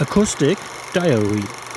Acoustic Diary